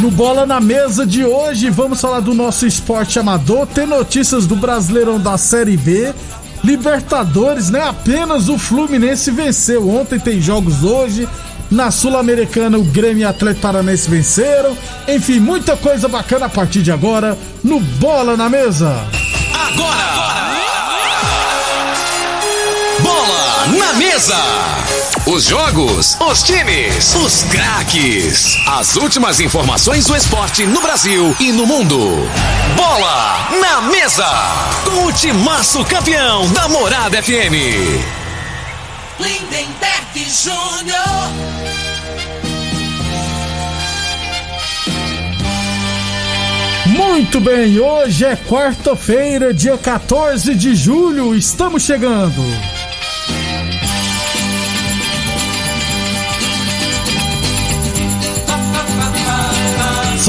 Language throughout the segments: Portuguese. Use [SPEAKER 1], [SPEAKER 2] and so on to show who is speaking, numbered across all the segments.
[SPEAKER 1] No Bola na Mesa de hoje, vamos falar do nosso esporte amador, ter notícias do Brasileirão da Série B, Libertadores, né? Apenas o Fluminense venceu. Ontem tem jogos hoje. Na Sul-Americana, o Grêmio e Atlético Paranaense venceram. Enfim, muita coisa bacana a partir de agora no Bola na Mesa.
[SPEAKER 2] Agora! Bola na mesa! Os jogos, os times, os craques. As últimas informações do esporte no Brasil e no mundo. Bola na mesa! Com o timaço campeão da Morada FM.
[SPEAKER 3] Lindenberg Júnior.
[SPEAKER 1] Muito bem, hoje é quarta-feira, dia 14 de julho, estamos chegando.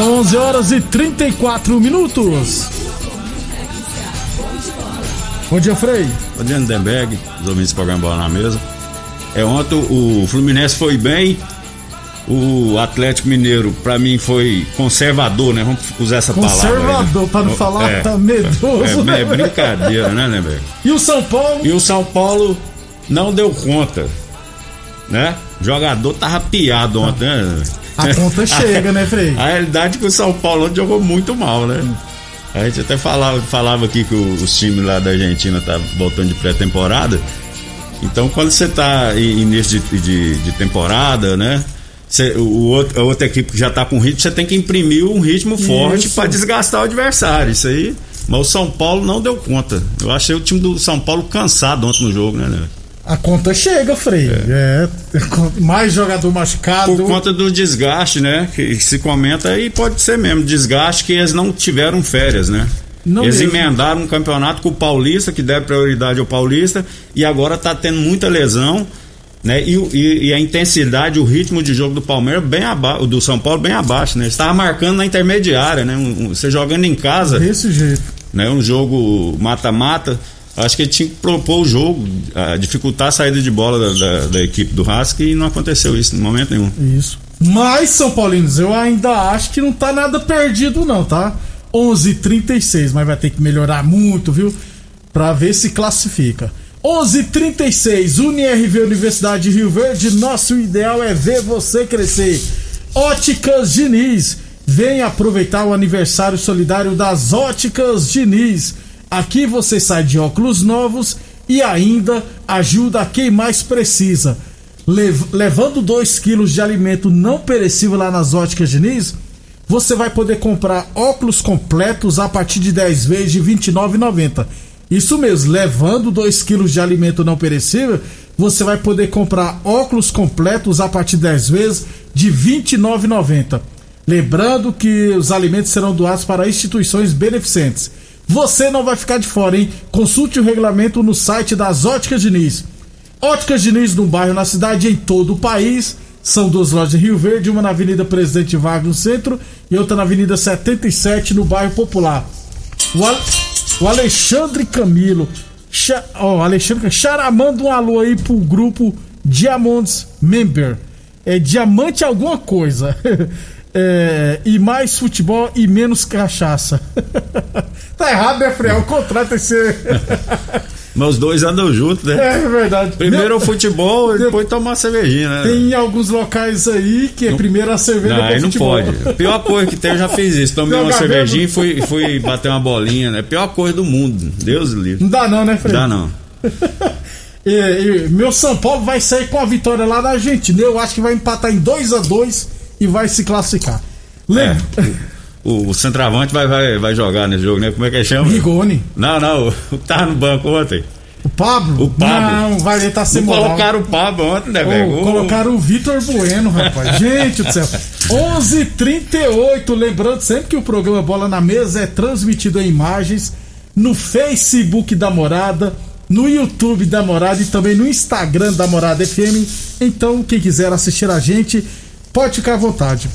[SPEAKER 1] São 11 horas e 34 minutos. Bom dia, Frei.
[SPEAKER 4] Bom dia, Lindenberg, os ouvintes do programa Bola na Mesa. É, ontem o Fluminense foi bem, o Atlético Mineiro, pra mim, foi conservador, né? Vamos usar essa palavra. aí,
[SPEAKER 1] Conservador,
[SPEAKER 4] né?
[SPEAKER 1] pra não falar,
[SPEAKER 4] É.
[SPEAKER 1] tá medroso.
[SPEAKER 4] É, é brincadeira, né, Lindenberg?
[SPEAKER 1] E o São Paulo?
[SPEAKER 4] E o São Paulo não deu conta, né? O jogador tava piado ontem, né?
[SPEAKER 1] A conta chega, né, Frei?
[SPEAKER 4] A realidade é que o São Paulo ontem jogou muito mal, né? A gente até falava, falava aqui que o- os times lá da Argentina tá voltando de pré-temporada. Então, quando você tá em início de, de, de temporada, né? Você- o outro, a outra equipe que já tá com ritmo, você tem que imprimir um ritmo forte para desgastar o adversário. Isso aí. Mas o São Paulo não deu conta. Eu achei o time do São Paulo cansado ontem no jogo, né? né?
[SPEAKER 1] A conta chega, Frei. É. mais jogador machucado.
[SPEAKER 4] Por conta do desgaste, né? Que se comenta e pode ser mesmo, desgaste que eles não tiveram férias, né?
[SPEAKER 1] Não
[SPEAKER 4] eles
[SPEAKER 1] mesmo.
[SPEAKER 4] emendaram um campeonato com o Paulista, que deve prioridade ao Paulista, e agora tá tendo muita lesão, né? E, e- e a intensidade, o ritmo de jogo do Palmeiras bem abaixo, do São Paulo bem abaixo, né? Estava marcando na intermediária, né? Um- um- você jogando em casa,
[SPEAKER 1] Desse jeito.
[SPEAKER 4] né? Um jogo mata-mata. Acho que ele tinha que propor o jogo, dificultar a saída de bola da, da- da equipe do Rasca e não aconteceu isso em momento nenhum.
[SPEAKER 1] Isso. Mas, São Paulinos, eu ainda acho que não tá nada perdido, não, tá? 11:36, mas vai ter que melhorar muito, viu? Pra ver se classifica. 11:36, UniRV Universidade de Rio Verde. Nosso ideal é ver você crescer. Óticas Diniz. Vem aproveitar o aniversário solidário das Óticas Diniz. Aqui você sai de óculos novos e ainda ajuda quem mais precisa. Lev- levando 2 quilos de alimento não perecível lá nas óticas Diniz, você vai poder comprar óculos completos a partir de 10 vezes de R$ 29,90. Isso mesmo, levando 2 quilos de alimento não perecível, você vai poder comprar óculos completos a partir de 10 vezes de R$ 29,90. Lembrando que os alimentos serão doados para instituições beneficentes. Você não vai ficar de fora, hein? Consulte o regulamento no site das Óticas Diniz. Óticas Diniz num bairro na cidade em todo o país. São duas lojas em Rio Verde, uma na Avenida Presidente Vargas no centro e outra na Avenida 77 no bairro Popular. O, o Alexandre Camilo, Cha- Ó, Alexandre Xará, manda um alô aí pro grupo Diamonds Member. É diamante alguma coisa. É, e mais futebol e menos cachaça. tá errado, né, Frei? O tem que ser.
[SPEAKER 4] Mas os dois andam juntos, né?
[SPEAKER 1] É verdade.
[SPEAKER 4] Primeiro
[SPEAKER 1] Meu,
[SPEAKER 4] o futebol e depois tomar uma cervejinha, né?
[SPEAKER 1] Tem alguns locais aí que é primeiro a cerveja
[SPEAKER 4] Não,
[SPEAKER 1] depois
[SPEAKER 4] aí não pode. A pior coisa que tem, eu já fiz isso. Tomei
[SPEAKER 1] Jogar
[SPEAKER 4] uma cervejinha e fui, fui bater uma bolinha, né? Pior coisa do mundo. Deus livre.
[SPEAKER 1] Não dá não, né, Frei?
[SPEAKER 4] Dá não.
[SPEAKER 1] E, e meu São Paulo vai sair com a vitória lá na Argentina. Eu acho que vai empatar em 2 a 2 e vai se classificar.
[SPEAKER 4] É,
[SPEAKER 1] Lembra?
[SPEAKER 4] o, o centroavante vai, vai, vai jogar nesse jogo, né? Como é que chama?
[SPEAKER 1] Rigoni.
[SPEAKER 4] Não, não. O tá no banco ontem.
[SPEAKER 1] O Pablo?
[SPEAKER 4] O Pablo.
[SPEAKER 1] Não, vai ele tá sem moral.
[SPEAKER 4] colocaram o Pablo ontem, né, velho?
[SPEAKER 1] Ô, colocaram o Vitor Bueno, rapaz. Gente do céu. 11:38. Lembrando sempre que o programa Bola na Mesa é transmitido em imagens no Facebook da Morada, no YouTube da Morada e também no Instagram da Morada FM. Então, quem quiser assistir a gente, pode ficar à vontade.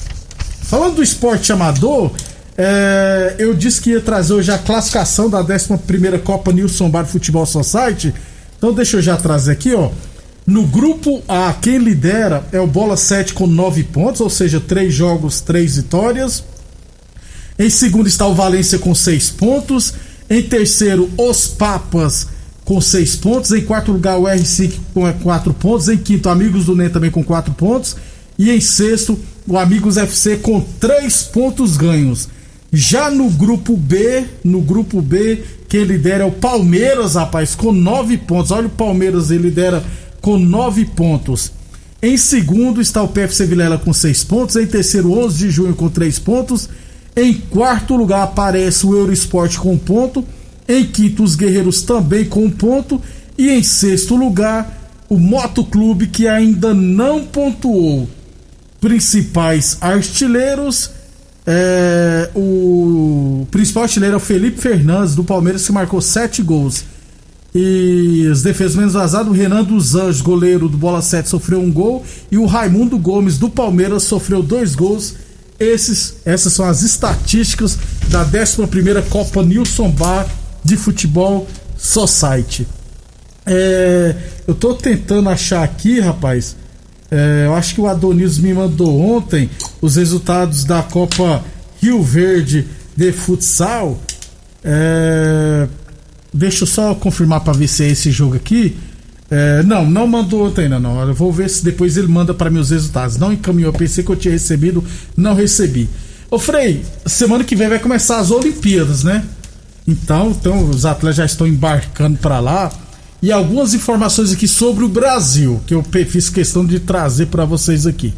[SPEAKER 1] Falando do esporte amador, é, eu disse que ia trazer hoje a classificação da 11 Copa Nilson Bar Futebol Society. Então deixa eu já trazer aqui, ó. No grupo A, quem lidera é o Bola 7 com 9 pontos, ou seja, 3 jogos, 3 vitórias. Em segundo está o Valência com 6 pontos. Em terceiro, os Papas com 6 pontos. Em quarto lugar, o R5 com 4 pontos. Em quinto, Amigos do NEM também com 4 pontos. E em sexto, o Amigos FC com 3 pontos ganhos. Já no grupo B, no grupo B, quem lidera é o Palmeiras, rapaz, com 9 pontos. Olha o Palmeiras, ele lidera com 9 pontos. Em segundo está o PFC Vilela com 6 pontos. Em terceiro, 11 de junho com 3 pontos. Em quarto lugar aparece o Eurosport com um ponto. Em quinto, os Guerreiros também com um ponto. E em sexto lugar, o Motoclube que ainda não pontuou. Principais artilheiros. é, o principal artilheiro é o Felipe Fernandes do Palmeiras que marcou 7 gols. E os defesas menos vazados, o Renan dos Anjos, goleiro do Bola 7, sofreu um gol. E o Raimundo Gomes do Palmeiras sofreu dois gols. Esses, essas são as estatísticas da 11 Copa Nilson Bar de Futebol Society. É, eu tô tentando achar aqui, rapaz. É, eu acho que o Adonis me mandou ontem os resultados da Copa Rio Verde de Futsal. É, deixa eu só confirmar para ver se é esse jogo aqui. É, não, não mandou ontem não. Eu vou ver se depois ele manda para mim os resultados. Não encaminhou, pensei que eu tinha recebido, não recebi. Ô Frei, semana que vem vai começar as Olimpíadas, né? Então, então os atletas já estão embarcando para lá. E algumas informações aqui sobre o Brasil, que eu fiz questão de trazer para vocês aqui,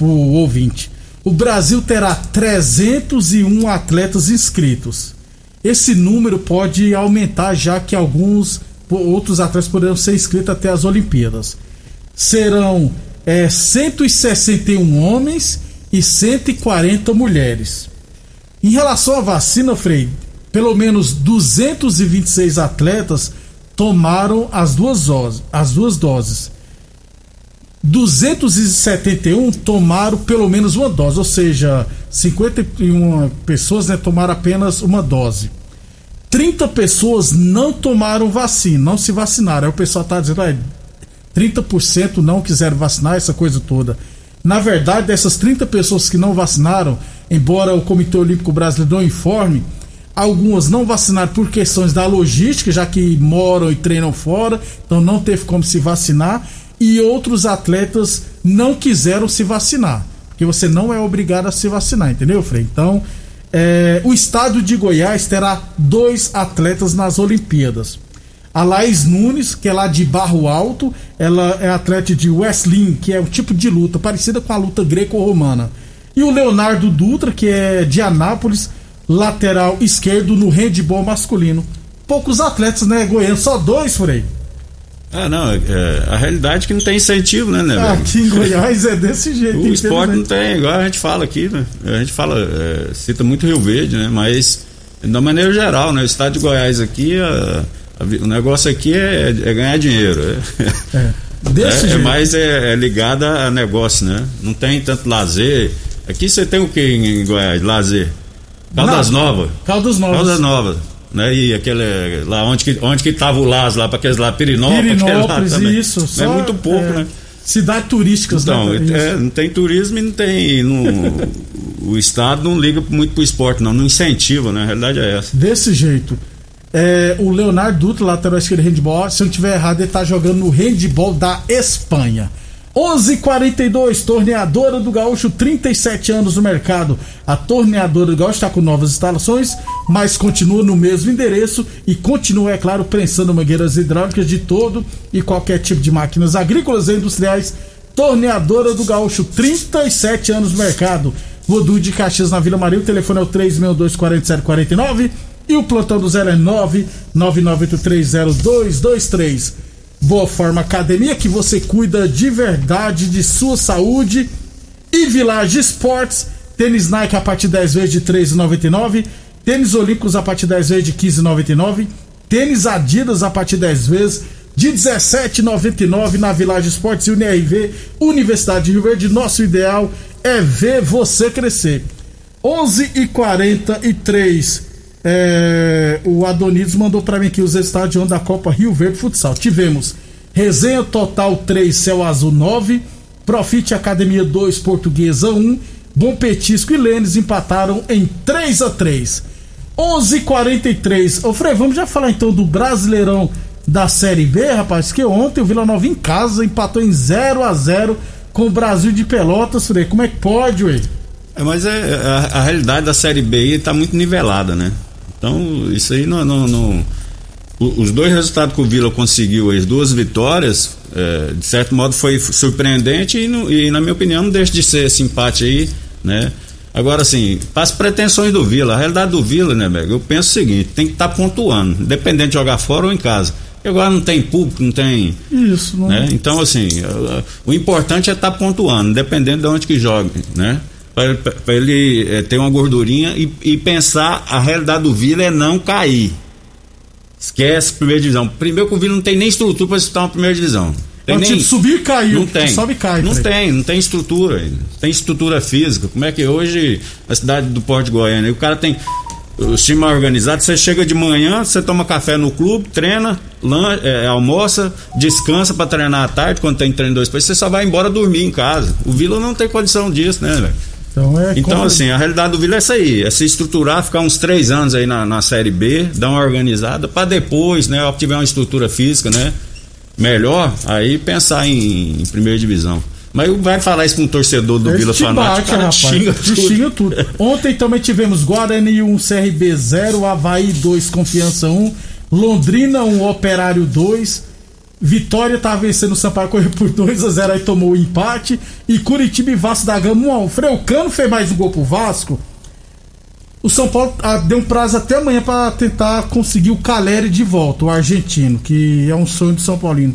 [SPEAKER 1] o ouvinte. O Brasil terá 301 atletas inscritos. Esse número pode aumentar, já que alguns outros atletas poderão ser inscritos até as Olimpíadas. Serão é, 161 homens e 140 mulheres. Em relação à vacina, Frei, pelo menos 226 atletas tomaram as duas doses. As duas doses. 271 tomaram pelo menos uma dose, ou seja, 51 pessoas né, tomaram apenas uma dose. 30 pessoas não tomaram vacina, não se vacinaram. Aí o pessoal está dizendo, ah, 30% não quiseram vacinar, essa coisa toda. Na verdade, dessas 30 pessoas que não vacinaram, embora o Comitê Olímpico Brasileiro não informe, algumas não vacinaram por questões da logística, já que moram e treinam fora, então não teve como se vacinar, e outros atletas não quiseram se vacinar, porque você não é obrigado a se vacinar, entendeu, Frei? Então, é, o estado de Goiás terá dois atletas nas Olimpíadas. A Laís Nunes, que é lá de Barro Alto, ela é atleta de wrestling, que é um tipo de luta parecida com a luta greco-romana. E o Leonardo Dutra, que é de Anápolis, lateral esquerdo no handball masculino. Poucos atletas, né, Goiânia? Só dois, Frei.
[SPEAKER 4] Ah, não, é, a realidade é que não tem incentivo, né, né, velho?
[SPEAKER 1] Aqui em Goiás é desse jeito.
[SPEAKER 4] O esporte não
[SPEAKER 1] infelizmente.
[SPEAKER 4] tem, igual a gente fala aqui, né? A gente fala, é, cita muito Rio Verde, né? Mas, da maneira geral, né? O estado de Goiás aqui, a- a o negócio aqui é, é ganhar dinheiro. É,
[SPEAKER 1] É, desse
[SPEAKER 4] é, é
[SPEAKER 1] jeito.
[SPEAKER 4] mais é, é ligado a negócio, né? Não tem tanto lazer. Aqui você tem o que em, em Goiás? Lazer. Caldas. Novas.
[SPEAKER 1] Caldas Novas.
[SPEAKER 4] Caldas Novas. né? E aquele lá onde que onde que tava o Las lá para aqueles lá Pirinópolis, lá
[SPEAKER 1] Pirinópolis,
[SPEAKER 4] também.
[SPEAKER 1] isso.
[SPEAKER 4] é
[SPEAKER 1] só,
[SPEAKER 4] muito pouco,
[SPEAKER 1] é,
[SPEAKER 4] né?
[SPEAKER 1] Cidades turísticas,
[SPEAKER 4] Então,
[SPEAKER 1] né?
[SPEAKER 4] É, não tem turismo e não tem. não- o Estado não liga muito pro esporte, não. Não incentiva, né? A realidade é essa.
[SPEAKER 1] Desse jeito. É, o Leonardo Dutra, lateral esquerdo de handball, se eu não tiver errado, ele tá jogando no handball da Espanha. 11:42 torneadora do Gaúcho, 37 anos no mercado. A torneadora do Gaúcho está com novas instalações, mas continua no mesmo endereço e continua, é claro, prensando mangueiras hidráulicas de todo e qualquer tipo de máquinas agrícolas e industriais. Torneadora do Gaúcho, 37 anos no mercado. Rodu de Caxias na Vila Maria, o telefone é o 362-4749 e o plantão do 0 é 999830223. Boa Forma Academia, que você cuida de verdade de sua saúde. E Village Esportes, tênis Nike a partir de 10 vezes de R$ 3,99. Tênis Olímpicos a partir de 10 vezes de R$ 15,99. Tênis Adidas a partir de 10 vezes de R$ 17,99 na Village Esportes e UNRV, Universidade de Rio Verde. Nosso ideal é ver você crescer. 11 e 43 é, o Adonides mandou pra mim aqui os ontem da Copa Rio Verde Futsal. Tivemos Resenha Total 3, Céu Azul 9, Profite Academia 2, Portuguesa 1, Bom Petisco e Lênis empataram em 3 a 3 11:43. Ô Frei, vamos já falar então do Brasileirão da Série B, rapaz, que ontem o Vila Nova em casa empatou em 0 a 0 com o Brasil de Pelotas, Frei. Como é que pode, ué?
[SPEAKER 4] É, mas é, a, a realidade da Série B aí tá muito nivelada, né? Então, isso aí não. não- não- os dois resultados que o Vila conseguiu, as duas vitórias, é, de certo modo foi surpreendente e, não- e, na minha opinião, não deixa de ser esse empate aí, né? Agora, assim, para as pretensões do Vila, a realidade do Vila, né, Bega? Eu penso o seguinte: tem que estar pontuando, independente de jogar fora ou em casa. E agora não tem público, não tem.
[SPEAKER 1] Isso, não
[SPEAKER 4] né? Então, assim, o importante é estar pontuando, dependendo de onde que joga, né? Para ele eh, ter uma gordurinha e, e pensar a realidade do Vila é não cair. Esquece primeira divisão. Primeiro que o Vila não tem nem estrutura para disputar uma primeira divisão. Tem
[SPEAKER 1] É um
[SPEAKER 4] nem,
[SPEAKER 1] tipo subir e caiu.
[SPEAKER 4] não tem.
[SPEAKER 1] Sobe e cai.
[SPEAKER 4] Não tem, não tem estrutura. Tem estrutura física. Como é que hoje a cidade do Porto de Goiânia, o cara tem os times mais organizados, você chega de manhã, você toma café no clube, treina, lan- é, almoça, descansa para treinar à tarde, quando tem treino dois você só vai embora dormir em casa. O Vila não tem condição disso, né, velho?
[SPEAKER 1] Então, é
[SPEAKER 4] Então, assim, a realidade do Vila é essa aí: é se estruturar, ficar uns três anos aí na, na Série B, dar uma organizada, para depois, né, tiver uma estrutura física, né, melhor, aí pensar em, em primeira divisão. Mas vai falar isso com um torcedor do
[SPEAKER 1] Esse
[SPEAKER 4] Vila Fanático, cara,
[SPEAKER 1] rapaz.
[SPEAKER 4] xinga tudo.
[SPEAKER 1] xinga tudo. Ontem também tivemos Guarani 1, CRB 0, Havaí 2, Confiança 1, Londrina 1, Operário 2. Vitória tá vencendo o Sampaio Correio por 2 a 0 aí tomou o empate. E Curitiba e Vasco da Gama 1 a 1. Freucano fez mais um gol pro Vasco. O São Paulo ah, deu um prazo até amanhã pra tentar conseguir o Caleri de volta, o argentino, que é um sonho do São Paulino.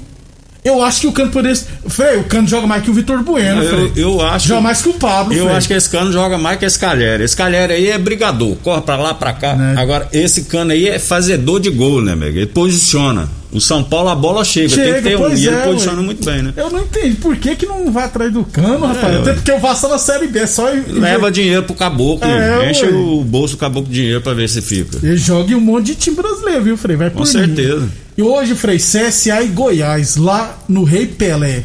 [SPEAKER 1] Eu acho que o Cano poderia. Frei, o Cano joga mais que o Vitor Bueno,
[SPEAKER 4] Eu, eu acho.
[SPEAKER 1] Joga mais que o Pablo,
[SPEAKER 4] Eu
[SPEAKER 1] Frei.
[SPEAKER 4] acho que esse cano joga mais que esse Calheri. Esse Calheri aí é brigador, corre pra lá, pra cá.
[SPEAKER 1] Né?
[SPEAKER 4] Agora, esse cano aí é fazedor de gol, né, amigo? Ele posiciona. O São Paulo, a bola chega. tem
[SPEAKER 1] Chega,
[SPEAKER 4] que ter um. E ele
[SPEAKER 1] é,
[SPEAKER 4] posiciona
[SPEAKER 1] ué.
[SPEAKER 4] muito bem, né?
[SPEAKER 1] Eu não entendi por que, que não vai atrás do cano, rapaz.
[SPEAKER 4] ué.
[SPEAKER 1] Até porque o Vasco tá na série B, é só.
[SPEAKER 4] Leva dinheiro pro caboclo,
[SPEAKER 1] É,
[SPEAKER 4] enche
[SPEAKER 1] ué.
[SPEAKER 4] o bolso do caboclo de dinheiro pra ver se fica.
[SPEAKER 1] Ele joga em um monte de time brasileiro, viu, Frei? Vai
[SPEAKER 4] Com
[SPEAKER 1] mim.
[SPEAKER 4] certeza.
[SPEAKER 1] E hoje, Frei, CSA e Goiás, lá no Rei Pelé.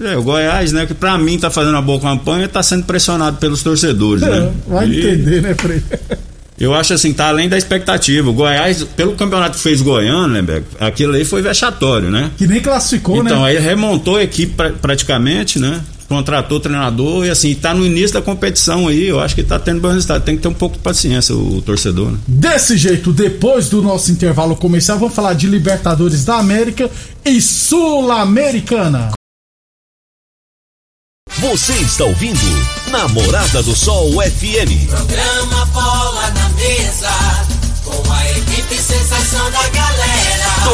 [SPEAKER 4] É, o Goiás, né, que pra mim tá fazendo uma boa campanha, tá sendo pressionado pelos torcedores,
[SPEAKER 1] É,
[SPEAKER 4] né?
[SPEAKER 1] vai
[SPEAKER 4] E
[SPEAKER 1] entender, né, Frei?
[SPEAKER 4] Eu acho assim, tá além da expectativa. O Goiás, pelo campeonato que fez Goiânia, né, Beco, aquilo aí foi vexatório, né?
[SPEAKER 1] Que nem classificou,
[SPEAKER 4] Então,
[SPEAKER 1] né?
[SPEAKER 4] aí remontou a equipe pra- praticamente, né? Contratou o treinador e assim, tá no início da competição aí, eu acho que tá tendo bom resultado. Tem que ter um pouco de paciência o, o torcedor, né?
[SPEAKER 1] Desse jeito, depois do nosso intervalo comercial, vamos falar de Libertadores da América e Sul-Americana.
[SPEAKER 5] Você está ouvindo Namorada do Sol FM.
[SPEAKER 3] Programa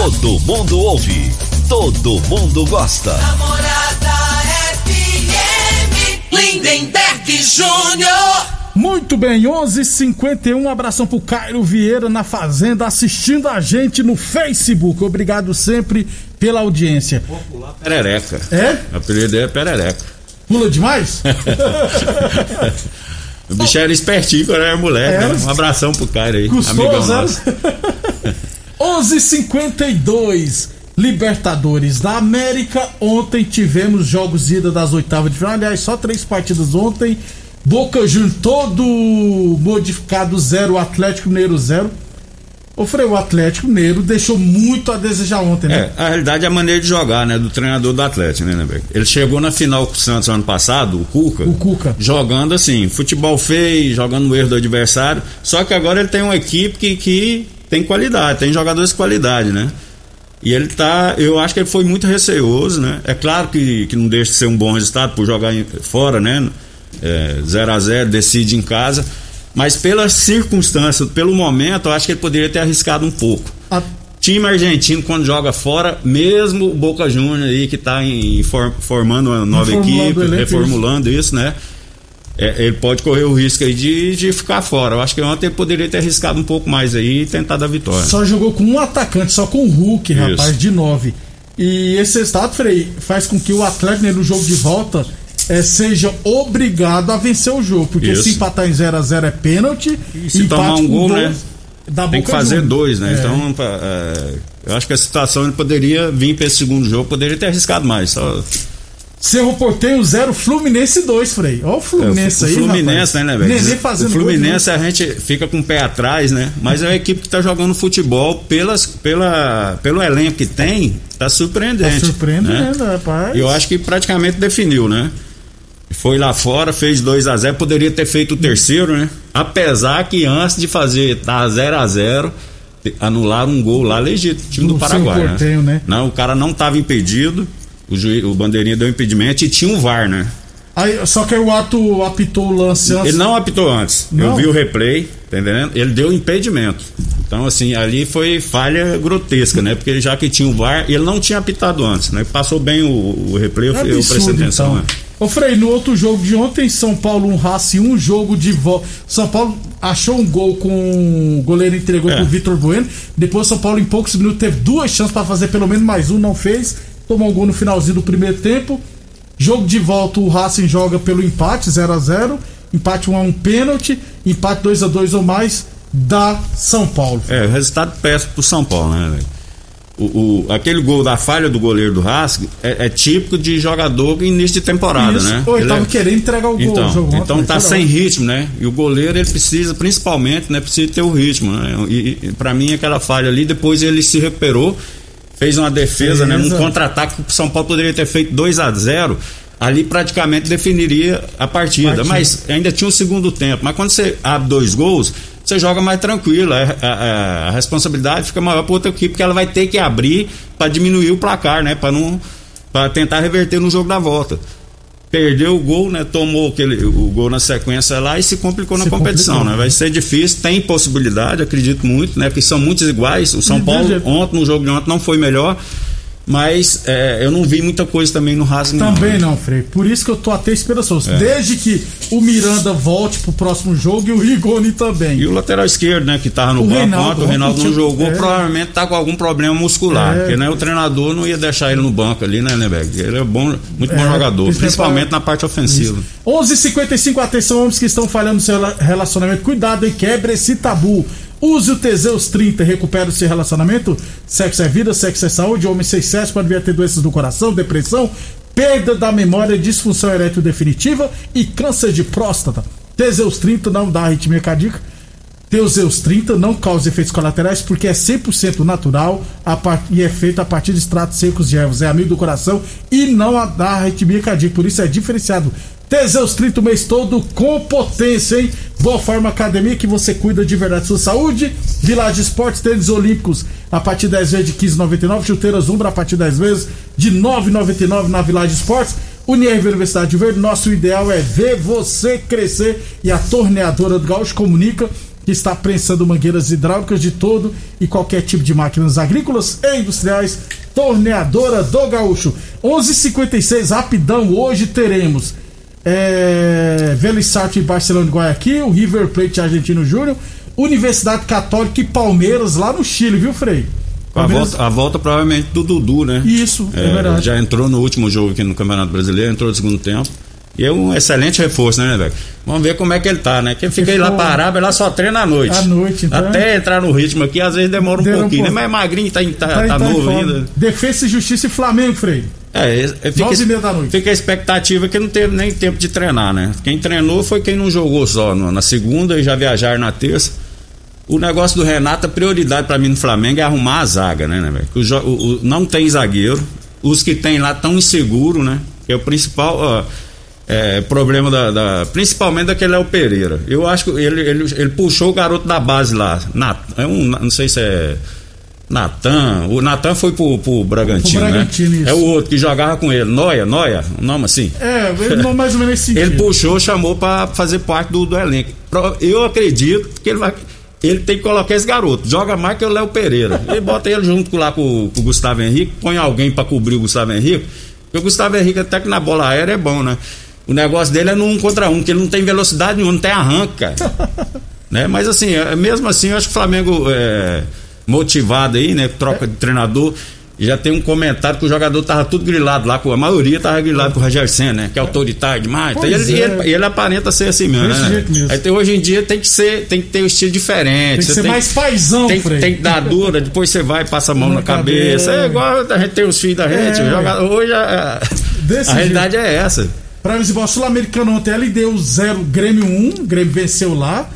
[SPEAKER 5] Todo mundo ouve, todo mundo gosta.
[SPEAKER 3] Namorada FM, Lindenberg Júnior.
[SPEAKER 1] Muito bem, 11:51. Um abração pro Cairo Vieira na Fazenda, assistindo a gente no Facebook. Obrigado sempre pela audiência.
[SPEAKER 4] Perereca.
[SPEAKER 1] É?
[SPEAKER 4] O apelido é Perereca.
[SPEAKER 1] Pula demais?
[SPEAKER 4] O bicho era espertinho quando era moleque,
[SPEAKER 1] Era.
[SPEAKER 4] né? Um abração pro cara aí.
[SPEAKER 1] Custou,
[SPEAKER 4] amigão nosso.
[SPEAKER 1] 11:52 Libertadores da América. Ontem tivemos jogos ida das oitavas de final. Aliás, só três partidas ontem. Boca Juniors todo modificado zero, Atlético Mineiro zero. Ô Frei, o Atlético Mineiro deixou muito a desejar ontem, né?
[SPEAKER 4] É, a realidade é a maneira de jogar, né? Do treinador do Atlético, né, Nebeck? Ele chegou na final com o Santos ano passado, o Cuca.
[SPEAKER 1] O Cuca.
[SPEAKER 4] Jogando assim, futebol feio, jogando no erro do adversário. Só que agora ele tem uma equipe que, que tem qualidade, tem jogadores de qualidade, né? E ele tá. Eu acho que ele foi muito receoso, né? É claro que, que não deixa de ser um bom resultado por jogar em- fora, né? 0 a 0 decide em casa. Mas pelas circunstâncias, pelo momento, eu acho que ele poderia ter arriscado um pouco.
[SPEAKER 1] A-
[SPEAKER 4] Time argentino, quando joga fora, mesmo o Boca Juniors aí que está formando uma nova equipe, reformulando isso, né? É, ele pode correr o risco aí de, de ficar fora. Eu acho que ontem ele poderia ter arriscado um pouco mais aí e tentado a vitória.
[SPEAKER 1] Só jogou com um atacante, só com o Hulk,
[SPEAKER 4] Isso.
[SPEAKER 1] rapaz, de nove. E esse resultado, Frei, faz com que o Atlético no jogo de volta eh, seja obrigado a vencer o jogo. Porque
[SPEAKER 4] Isso.
[SPEAKER 1] se empatar em 0 a 0 é pênalti.
[SPEAKER 4] E se tomar um gol,
[SPEAKER 1] dois
[SPEAKER 4] né? Tem que fazer
[SPEAKER 1] Juniors.
[SPEAKER 4] dois, né?
[SPEAKER 1] É.
[SPEAKER 4] Então, é, eu acho que a situação ele poderia vir para esse segundo jogo, poderia ter arriscado mais. Só,
[SPEAKER 1] Cerro Porteio 0, Fluminense 2, Frei. Olha o Fluminense
[SPEAKER 4] É, o
[SPEAKER 1] aí,
[SPEAKER 4] Fluminense,
[SPEAKER 1] rapaz.
[SPEAKER 4] né, né, velho?
[SPEAKER 1] Fazendo
[SPEAKER 4] O
[SPEAKER 1] gol
[SPEAKER 4] Fluminense a gente fica com o pé atrás, né? Mas é uma equipe que tá jogando futebol pelas, pela, pelo elenco que tem, tá surpreendente.
[SPEAKER 1] Tá surpreendendo,
[SPEAKER 4] né?
[SPEAKER 1] rapaz.
[SPEAKER 4] Eu acho que praticamente definiu, né? Foi lá fora, fez 2 a 0 poderia ter feito o terceiro, né? Apesar que antes de fazer tá 0 a 0 anularam um gol lá legítimo, time do
[SPEAKER 1] Do
[SPEAKER 4] Paraguai.
[SPEAKER 1] Cerro Porteño, né?
[SPEAKER 4] Não, o cara não tava impedido, o, juiz, o bandeirinha deu impedimento e tinha um VAR, né?
[SPEAKER 1] Aí, só que aí o ato apitou o lance antes.
[SPEAKER 4] Ele não apitou antes.
[SPEAKER 1] Não?
[SPEAKER 4] Eu vi o replay, tá entendendo? Ele deu impedimento. Então, assim, ali foi falha grotesca, né? Porque já que tinha o VAR, ele não tinha apitado antes, né? Passou bem o, o replay, eu,
[SPEAKER 1] É
[SPEAKER 4] eu prestei
[SPEAKER 1] absurdo,
[SPEAKER 4] atenção,
[SPEAKER 1] então.
[SPEAKER 4] né?
[SPEAKER 1] Ô Frei, no outro jogo de ontem, São Paulo um Racing, um jogo de volta. São Paulo achou um gol com o goleiro entregou
[SPEAKER 4] É.
[SPEAKER 1] pro Vitor Bueno. Depois São Paulo em poucos minutos teve duas chances para fazer pelo menos mais um, não fez. Tomou um gol no finalzinho do primeiro tempo. Jogo de volta, o Racing joga pelo empate 0 a 0 Empate 1 a 1 pênalti, empate 2 a 2 ou mais da São Paulo.
[SPEAKER 4] É, resultado péssimo pro São Paulo, né? velho? O, o- aquele gol da falha do goleiro do Rasg é, é típico de jogador em início de temporada,
[SPEAKER 1] Isso.
[SPEAKER 4] né?
[SPEAKER 1] Ou ele
[SPEAKER 4] Ele
[SPEAKER 1] tava
[SPEAKER 4] é-
[SPEAKER 1] querendo entregar o gol.
[SPEAKER 4] Então,
[SPEAKER 1] o
[SPEAKER 4] então
[SPEAKER 1] né?
[SPEAKER 4] tá sem ritmo, né? E o goleiro ele precisa, principalmente, né? Precisa ter o ritmo, né? E, e para mim aquela falha ali, depois ele se recuperou, fez uma defesa, né? Num
[SPEAKER 1] Beleza.
[SPEAKER 4] contra-ataque que o São Paulo poderia ter feito 2 a 0 ali praticamente definiria a partida.
[SPEAKER 1] Partida.
[SPEAKER 4] Mas ainda tinha o segundo tempo. Mas quando você abre dois gols, você joga mais tranquilo. A, a- a responsabilidade fica maior para outra equipe, porque ela vai ter que abrir para diminuir o placar, né? Para não para tentar reverter no jogo da volta. Perdeu o gol, né? Tomou aquele, o gol na sequência lá e se complicou na
[SPEAKER 1] Se
[SPEAKER 4] competição,
[SPEAKER 1] complicou.
[SPEAKER 4] né? Vai ser difícil, tem possibilidade, acredito muito, né? Porque são muitos iguais. O São
[SPEAKER 1] De
[SPEAKER 4] Paulo ontem, no jogo de ontem, não foi melhor. Mas é, eu não vi muita coisa também no Racing.
[SPEAKER 1] Também não, Frei. Por isso que eu tô até esperançoso.
[SPEAKER 4] É.
[SPEAKER 1] Desde que o Miranda volte pro próximo jogo e o Rigoni também.
[SPEAKER 4] E o lateral esquerdo, né, que tava no
[SPEAKER 1] O
[SPEAKER 4] banco
[SPEAKER 1] Reinaldo,
[SPEAKER 4] o Reinaldo não
[SPEAKER 1] tinha-
[SPEAKER 4] jogou,
[SPEAKER 1] é.
[SPEAKER 4] provavelmente tá com algum problema muscular.
[SPEAKER 1] É.
[SPEAKER 4] Porque né, o treinador não ia deixar ele no banco ali, né, Nebeck? Ele é bom, muito bom
[SPEAKER 1] É,
[SPEAKER 4] jogador,
[SPEAKER 1] principalmente
[SPEAKER 4] principalmente na parte ofensiva.
[SPEAKER 1] 11:55 atenção, homens que estão falhando no seu relacionamento. Cuidado e quebre esse tabu. Use o Teseus 30 e recupera o seu relacionamento. Sexo é vida, sexo é saúde. Homem sem sexo pode vir a ter doenças do coração, depressão, perda da memória, disfunção erétil definitiva e câncer de próstata. Teseus 30 não dá arritmia cardíaca. Teseus 30 não causa efeitos colaterais porque é 100% natural a par- e é feito a partir de extratos secos de ervas. É amigo do coração e não dá arritmia cardíaca, por isso é diferenciado. Teseus 30 o mês todo com potência, hein? Boa Forma Academia que você cuida de verdade da sua saúde. Village Esportes, tênis olímpicos a partir 10 vezes de 15,99. Chuteiras Umbra a partir 10 vezes de 9,99 na Village Esportes. Unirv Universidade de Verde, nosso ideal é ver você crescer e a torneadora do Gaúcho comunica que está prensando mangueiras hidráulicas de todo e qualquer tipo de máquinas agrícolas e industriais. Torneadora do Gaúcho. 11:56 rapidão. Hoje teremos é, Vélez Sartre e Barcelona de Guayaquil, River Plate Argentino Júnior, Universidade Católica e Palmeiras lá no Chile, viu, Frei?
[SPEAKER 4] A volta, a volta provavelmente do Dudu, né?
[SPEAKER 1] Isso, é verdade.
[SPEAKER 4] Já entrou no último jogo aqui no Campeonato Brasileiro, entrou no segundo tempo. E é um excelente reforço, né, velho? Vamos ver como é que ele tá, né? Quem fica aí lá pra Arábia, lá só treina à noite.
[SPEAKER 1] À noite, então.
[SPEAKER 4] Até entrar no ritmo aqui, às vezes demora um
[SPEAKER 1] Demora um
[SPEAKER 4] pouquinho, né? Mas é magrinho, tá, tá,
[SPEAKER 1] Tá,
[SPEAKER 4] tá
[SPEAKER 1] tá
[SPEAKER 4] novo ainda.
[SPEAKER 1] Defesa e Justiça e Flamengo, Frei.
[SPEAKER 4] É, é, fica,
[SPEAKER 1] Nove e meia da noite.
[SPEAKER 4] fica a expectativa que não teve nem tempo de treinar, né? Quem treinou foi quem não jogou só no- na segunda e já viajaram na terça. O negócio do Renato, a prioridade pra mim no Flamengo é arrumar a zaga, né, né, o o- o- Não tem zagueiro. Os que tem lá tão inseguros, né? Que é o principal ó, é, problema da, da- Principalmente daquele é o Pereira. Eu acho que ele, ele, ele puxou o garoto da base lá. Nat, é um, não sei se é. Natan, o Natan foi pro, pro Bragantino,
[SPEAKER 1] Pro Bragantino,
[SPEAKER 4] né?
[SPEAKER 1] isso.
[SPEAKER 4] É o outro que jogava com ele, Noia, Noia, um nome assim.
[SPEAKER 1] É, ele não mais ou menos sentido.
[SPEAKER 4] Ele puxou, chamou pra fazer parte do, do elenco. Eu acredito que ele vai. Ele tem que colocar esse garoto. Joga mais que o Léo Pereira. Ele bota ele junto lá com, com o Gustavo Henrique, põe alguém pra cobrir o Gustavo Henrique. Porque o Gustavo Henrique, até que na bola aérea é bom, né? O negócio dele é no um contra um, porque ele não tem velocidade nenhuma, não tem arranque, cara. né? Mas assim, é- mesmo assim, eu acho que o Flamengo é, motivado aí, né? Troca de treinador. E já tem um comentário que o jogador tava tudo grilado lá, a maioria tava grilado com o Roger Senna, né? Que é autoritário demais. Então, ele,
[SPEAKER 1] é.
[SPEAKER 4] ele, ele aparenta ser assim mesmo, né?
[SPEAKER 1] jeito mesmo.
[SPEAKER 4] Tem- hoje em dia tem que ser, tem que ter um estilo diferente.
[SPEAKER 1] Tem que
[SPEAKER 4] você
[SPEAKER 1] ser mais paizão,
[SPEAKER 4] tem,
[SPEAKER 1] Frei.
[SPEAKER 4] tem que dar dura, depois você vai, passa a mão
[SPEAKER 1] Na
[SPEAKER 4] na, cabeça.
[SPEAKER 1] cabeça.
[SPEAKER 4] É igual a gente tem os filhos da gente.
[SPEAKER 1] É.
[SPEAKER 4] joga- hoje a,
[SPEAKER 1] Desse
[SPEAKER 4] a realidade é essa.
[SPEAKER 1] Pra Visibal Sul-Americano ontem, ele deu 0, Grêmio 1, um, Grêmio venceu lá.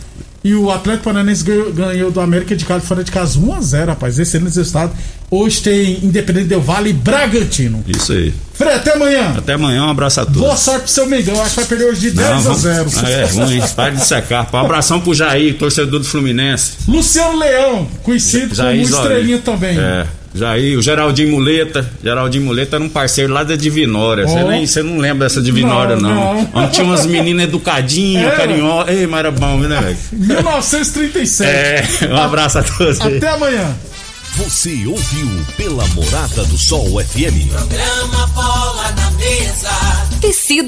[SPEAKER 1] E o Atlético Paranaense ganhou, ganhou do América de casa fora de casa 1 a 0 rapaz. Excelente resultado. Hoje tem Independente Del Vale e Bragantino.
[SPEAKER 4] Isso aí.
[SPEAKER 1] Frei, até amanhã.
[SPEAKER 4] Até amanhã, um abraço a todos.
[SPEAKER 1] Boa sorte pro seu Mengão. Acho que vai perder hoje de 10 a
[SPEAKER 4] vamos-
[SPEAKER 1] 0.
[SPEAKER 4] Ah, é ruim, para de secar. Um abração pro Jair, torcedor do Fluminense.
[SPEAKER 1] Luciano Leão, conhecido
[SPEAKER 4] Jair
[SPEAKER 1] como. Estrelinha também.
[SPEAKER 4] É, Jair, o Geraldinho Muleta. Geraldinho Muleta era um parceiro lá da Divinória. Você nem você não lembra dessa Divinória,
[SPEAKER 1] Não,
[SPEAKER 4] não.
[SPEAKER 1] não.
[SPEAKER 4] Onde tinha umas meninas educadinhas,
[SPEAKER 1] É.
[SPEAKER 4] carinhosas. Ei, mas era bom, viu, né, velho?
[SPEAKER 1] 1937.
[SPEAKER 4] É, um abraço a todos. aí.
[SPEAKER 1] Até amanhã.
[SPEAKER 2] Você ouviu pela Morada do Sol FM.
[SPEAKER 3] Programa Bola na Mesa.
[SPEAKER 6] Tecido